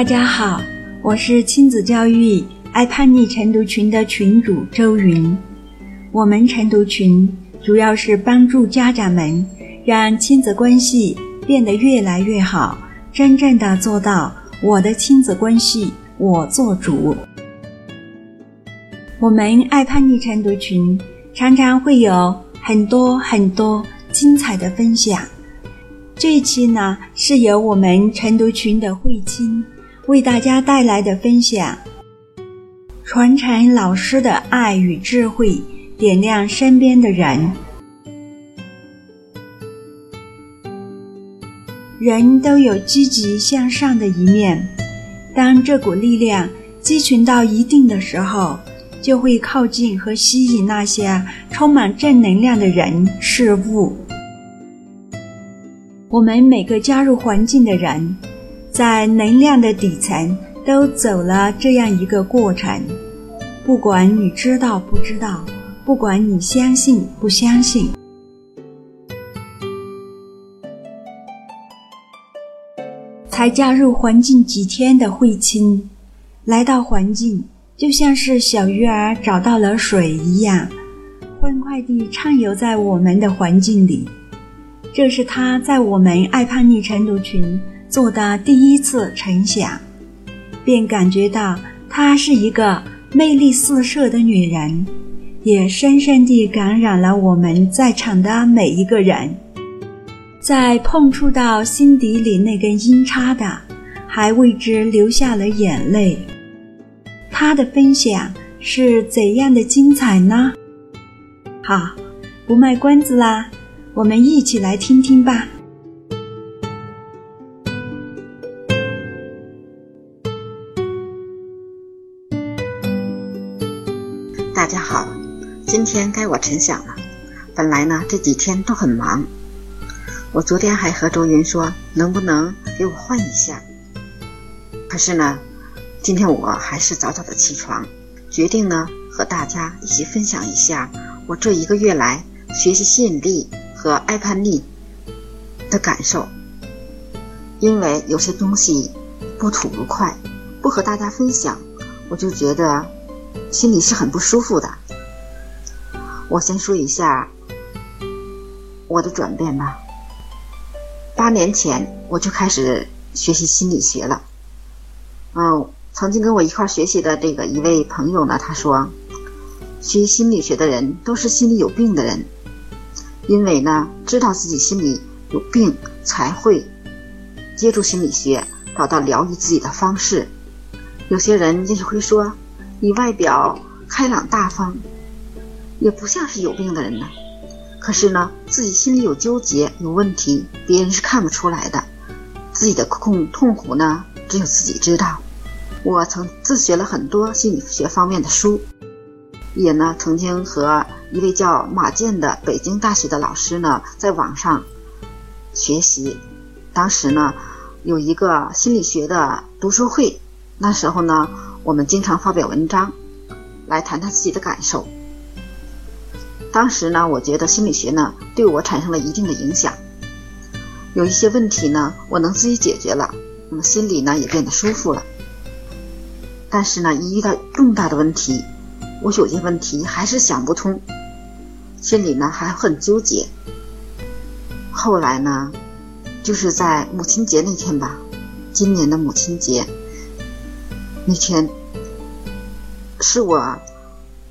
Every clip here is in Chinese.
大家好，我是亲子教育爱叛逆晨读群的群主周云。我们晨读群主要是帮助家长们让亲子关系变得越来越好，真正的做到我的亲子关系我做主。我们爱叛逆晨读群常常会有很多很多精彩的分享。这一期呢，是由我们晨读群的慧清为大家带来的分享，传承老师的爱与智慧，点亮身边的人。人都有积极向上的一面，当这股力量积群到一定的时候，就会靠近和吸引那些充满正能量的人事物。我们每个加入环境的人，在能量的底层都走了这样一个过程。不管你知道不知道，不管你相信不相信，才加入环境几天的慧清，来到环境就像是小鱼儿找到了水一样，欢快地畅游在我们的环境里。这是她在我们爱叛逆晨读群做的第一次成想，便感觉到她是一个魅力四射的女人，也深深地感染了我们在场的每一个人。在碰触到心底里那根阴叉的，还为之流下了眼泪。她的分享是怎样的精彩呢？好，不卖关子啦。我们一起来听听吧。今天该我晨想了。本来呢这几天都很忙，我昨天还和周云说能不能给我换一下。可是呢，今天我还是早早的起床，决定呢和大家一起分享一下我这一个月来学习吸引力。和爱叛逆的感受，因为有些东西不吐不快，不和大家分享，我就觉得心里是很不舒服的。我先说一下我的转变吧。八年前我就开始学习心理学了。嗯，曾经跟我一块学习的这个一位朋友呢，他说，学心理学的人都是心里有病的人。因为呢，知道自己心里有病，才会接触心理学，找到疗愈自己的方式。有些人也许会说，你外表开朗大方，也不像是有病的人呢。可是呢，自己心里有纠结、有问题，别人是看不出来的。自己的痛痛苦呢，只有自己知道。我曾自学了很多心理学方面的书。也呢，曾经和一位叫马健的北京大学的老师呢，在网上学习。当时呢，有一个心理学的读书会，那时候呢，我们经常发表文章，来谈谈自己的感受。当时呢，我觉得心理学呢，对我产生了一定的影响。有一些问题呢，我能自己解决了，那么心里呢，也变得舒服了。但是呢，一遇到重大的问题，我有些问题还是想不通，心里呢还很纠结。后来呢，就是在母亲节那天吧，今年的母亲节那天，是我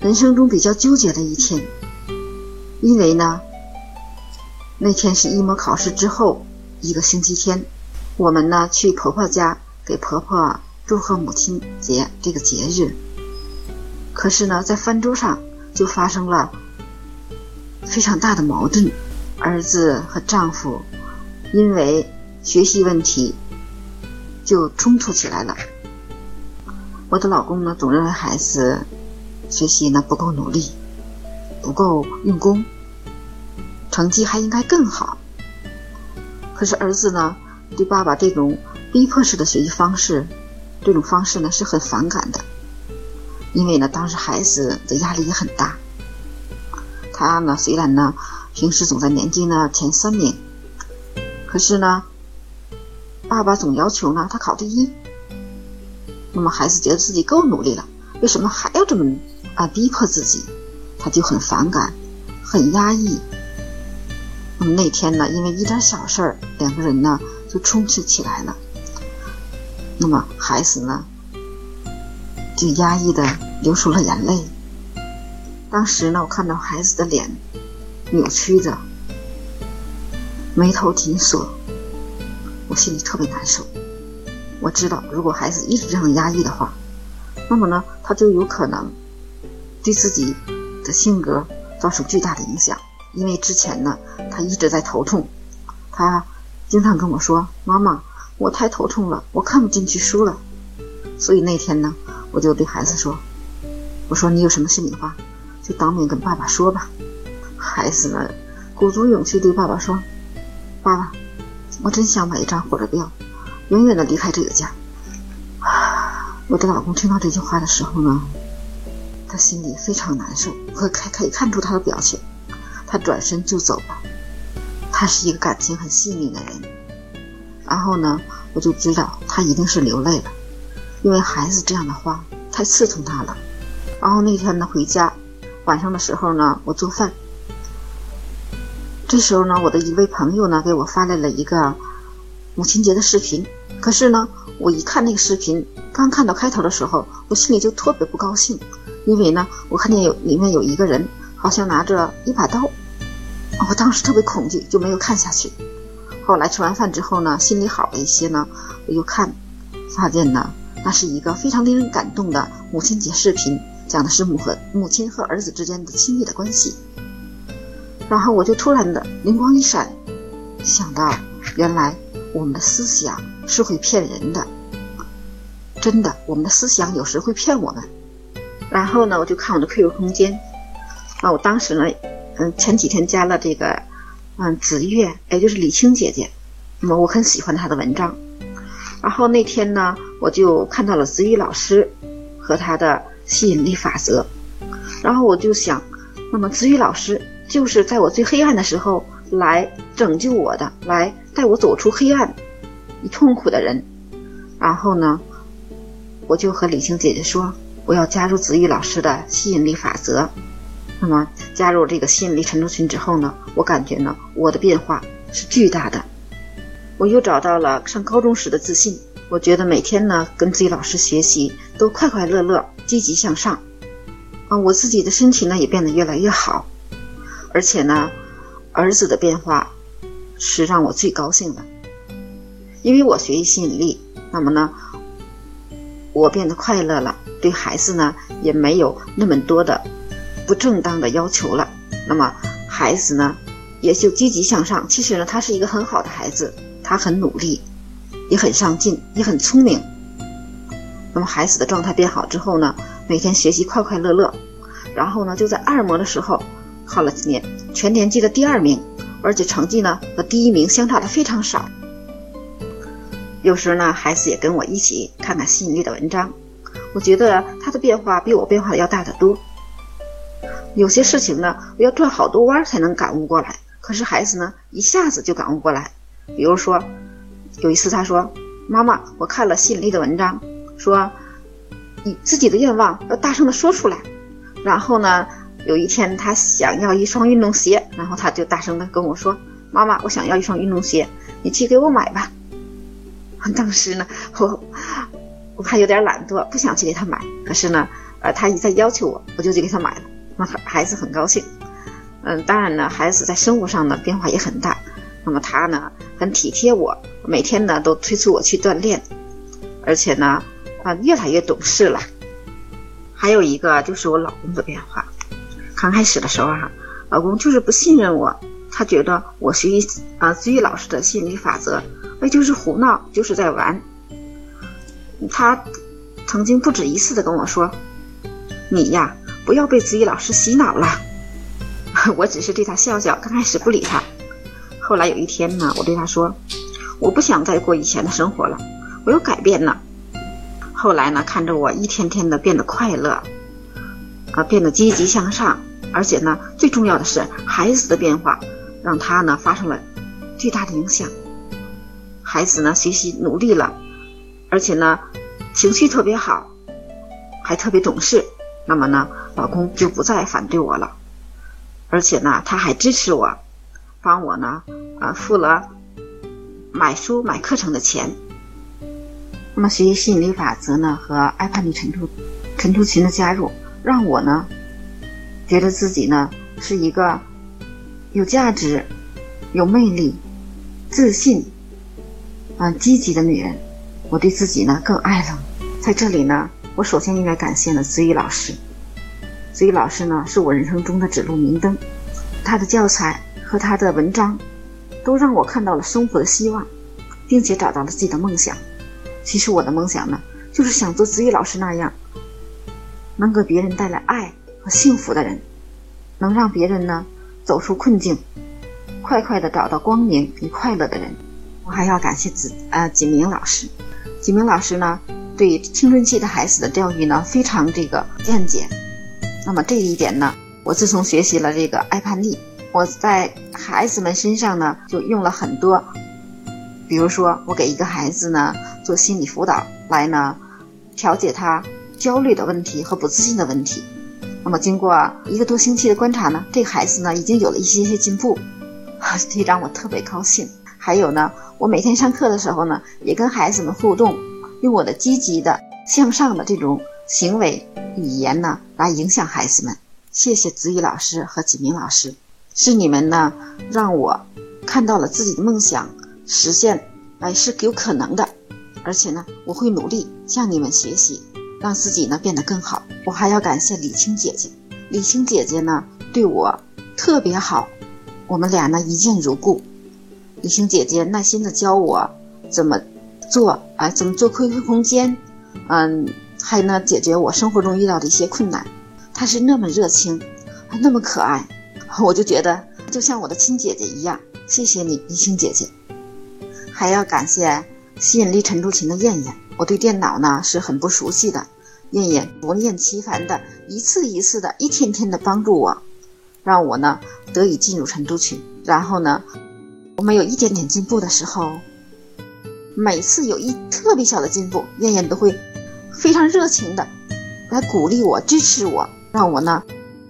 人生中比较纠结的一天，因为呢，那天是一模考试之后一个星期天，我们呢去婆婆家给婆婆祝贺母亲节这个节日。可是呢，在饭桌上就发生了非常大的矛盾，儿子和丈夫因为学习问题就冲突起来了。我的老公呢，总认为孩子学习呢不够努力，不够用功，成绩还应该更好。可是儿子呢，对爸爸这种逼迫式的学习方式，这种方式呢是很反感的。因为呢，当时孩子的压力也很大。他呢，虽然呢，平时总在年级呢前三名，可是呢，爸爸总要求呢他考第一。那么孩子觉得自己够努力了，为什么还要这么啊逼迫自己？他就很反感，很压抑。那么那天呢，因为一点小事儿，两个人呢就冲突起来了。那么孩子呢，就压抑的流出了眼泪。当时呢，我看到孩子的脸扭曲着，眉头紧锁，我心里特别难受。我知道，如果孩子一直这样压抑的话，那么呢，他就有可能对自己的性格造成巨大的影响。因为之前呢，他一直在头痛，他经常跟我说：“妈妈，我太头痛了，我看不进去书了。”所以那天呢，我就对孩子说：“我说你有什么心里话？”就当面跟爸爸说吧。孩子呢，鼓足勇气对爸爸说：“爸爸，我真想买一张火车票，永远的离开这个家。”我的老公听到这句话的时候呢，他心里非常难受，可可可以看出他的表情。他转身就走了。他是一个感情很细腻的人。然后呢，我就知道他一定是流泪了，因为孩子这样的话太刺痛他了。然后那天呢，回家。晚上的时候呢，我做饭。这时候呢，我的一位朋友呢给我发来了一个母亲节的视频。可是呢，我一看那个视频，刚看到开头的时候，我心里就特别不高兴，因为呢，我看见有里面有一个人好像拿着一把刀，我当时特别恐惧，就没有看下去。后来吃完饭之后呢，心里好了一些呢，我又看，发现呢，那是一个非常令人感动的母亲节视频。讲的是母和母亲和儿子之间的亲密的关系，然后我就突然的灵光一闪，想到原来我们的思想是会骗人的，真的，我们的思想有时会骗我们。然后呢，我就看我的 QQ 空间，啊，我当时呢，嗯，前几天加了这个，嗯，子月，也就是李青姐姐，那么我很喜欢她的文章，然后那天呢，我就看到了子宇老师和他的。吸引力法则，然后我就想，那么子宇老师就是在我最黑暗的时候来拯救我的，来带我走出黑暗与痛苦的人。然后呢，我就和李青姐姐说，我要加入子玉老师的吸引力法则。那么加入这个吸引力晨读群之后呢，我感觉呢，我的变化是巨大的。我又找到了上高中时的自信。我觉得每天呢跟自己老师学习都快快乐乐、积极向上，啊，我自己的身体呢也变得越来越好，而且呢，儿子的变化是让我最高兴的，因为我学习吸引力，那么呢，我变得快乐了，对孩子呢也没有那么多的不正当的要求了，那么孩子呢也就积极向上。其实呢，他是一个很好的孩子，他很努力。也很上进，也很聪明。那么孩子的状态变好之后呢，每天学习快快乐乐，然后呢就在二模的时候考了年全年级的第二名，而且成绩呢和第一名相差的非常少。有时呢，孩子也跟我一起看看吸引力的文章，我觉得他的变化比我变化的要大得多。有些事情呢，我要转好多弯才能感悟过来，可是孩子呢一下子就感悟过来。比如说。有一次，他说：“妈妈，我看了吸引力的文章，说你自己的愿望要大声的说出来。然后呢，有一天他想要一双运动鞋，然后他就大声的跟我说：‘妈妈，我想要一双运动鞋，你去给我买吧。’当时呢，我我还有点懒惰，不想去给他买。可是呢，呃，他一再要求我，我就去给他买了。那孩子很高兴。嗯，当然呢，孩子在生活上呢变化也很大。那么他呢很体贴我。”每天呢都催促我去锻炼，而且呢啊越来越懂事了。还有一个就是我老公的变化。刚开始的时候啊，老公就是不信任我，他觉得我学习啊子玉老师的心理法则，那就是胡闹，就是在玩。他曾经不止一次的跟我说：“你呀，不要被子玉老师洗脑了。”我只是对他笑笑，刚开始不理他。后来有一天呢，我对他说。我不想再过以前的生活了，我要改变了。后来呢，看着我一天天的变得快乐，啊，变得积极向上，而且呢，最重要的是孩子的变化，让他呢发生了巨大的影响。孩子呢学习努力了，而且呢，情绪特别好，还特别懂事，那么呢，老公就不再反对我了，而且呢，他还支持我，帮我呢，啊，付了买书买课程的钱。那么学习吸引力法则呢，和爱叛逆陈出陈出群的加入，让我呢，觉得自己呢是一个有价值、有魅力、自信、啊积极的女人。我对自己呢更爱了。在这里呢，我首先应该感谢呢子怡老师。子怡老师呢是我人生中的指路明灯，他的教材和他的文章，都让我看到了生活的希望，并且找到了自己的梦想。其实我的梦想呢，就是想做子怡老师那样，能给别人带来爱和幸福的人，能让别人呢走出困境，快快的找到光明与快乐的人。我还要感谢子呃景明老师，景明老师呢对青春期的孩子的教育呢非常这个见解。那么这一点呢，我自从学习了这个爱叛逆，我在孩子们身上呢就用了很多，比如说我给一个孩子呢。做心理辅导来呢，调节他焦虑的问题和不自信的问题。那么经过一个多星期的观察呢，这个孩子呢已经有了一些些进步，这让我特别高兴。还有呢，我每天上课的时候呢，也跟孩子们互动，用我的积极的向上的这种行为语言呢来影响孩子们。谢谢子宇老师和锦明老师，是你们呢让我看到了自己的梦想实现，哎是有可能的。而且呢，我会努力向你们学习，让自己呢变得更好。我还要感谢李青姐姐，李青姐姐呢对我特别好，我们俩呢一见如故。李青姐姐耐心的教我怎么做，啊，怎么做 QQ 空间，嗯，还呢解决我生活中遇到的一些困难。她是那么热情，还那么可爱，我就觉得就像我的亲姐姐一样。谢谢你，李青姐姐。还要感谢。吸引力陈竹琴的燕燕，我对电脑呢是很不熟悉的。燕燕不厌其烦的一次一次的一天天的帮助我，让我呢得以进入陈竹群。然后呢，我们有一点点进步的时候，每次有一特别小的进步，燕燕都会非常热情的来鼓励我、支持我，让我呢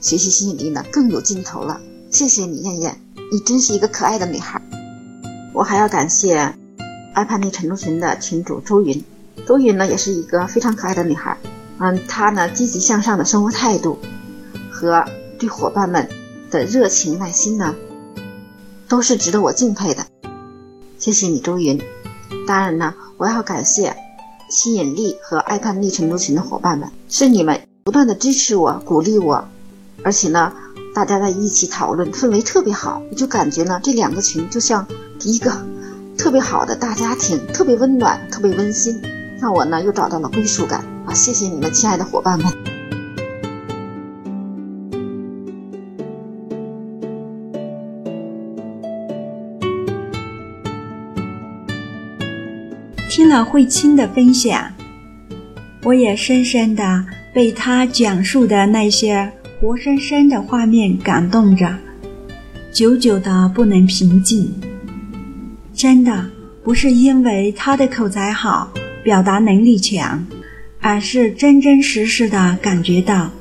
学习吸引力呢更有劲头了。谢谢你，燕燕，你真是一个可爱的女孩。我还要感谢。爱叛逆陈竹群的群主周云，周云呢也是一个非常可爱的女孩，嗯，她呢积极向上的生活态度和对伙伴们的热情耐心呢，都是值得我敬佩的。谢谢你，周云。当然呢，我要感谢吸引力和爱叛逆陈竹群的伙伴们，是你们不断的支持我、鼓励我，而且呢，大家在一起讨论，氛围特别好，我就感觉呢，这两个群就像一个。特别好的大家庭，特别温暖，特别温馨，让我呢又找到了归属感啊！谢谢你们，亲爱的伙伴们。了慧清的分享，我也深深的被他讲述的那些活生生的画面感动着，久久的不能平静。真的不是因为他的口才好、表达能力强，而是真真实实的感觉到，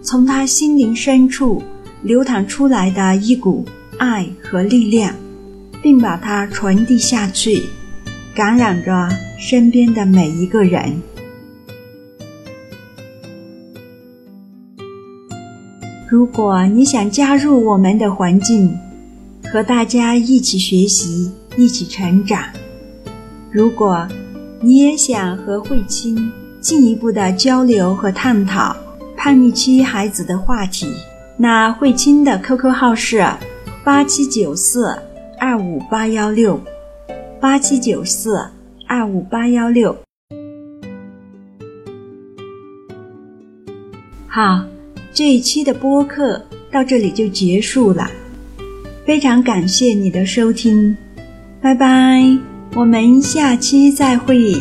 从他心灵深处流淌出来的一股爱和力量，并把它传递下去，感染着身边的每一个人。如果你想加入我们的环境，和大家一起学习。一起成长。如果你也想和慧清进一步的交流和探讨叛逆期孩子的话题，那慧清的 QQ 号是八七九四二五八幺六八七九四二五八幺六。好，这一期的播客到这里就结束了，非常感谢你的收听。拜拜，我们下期再会。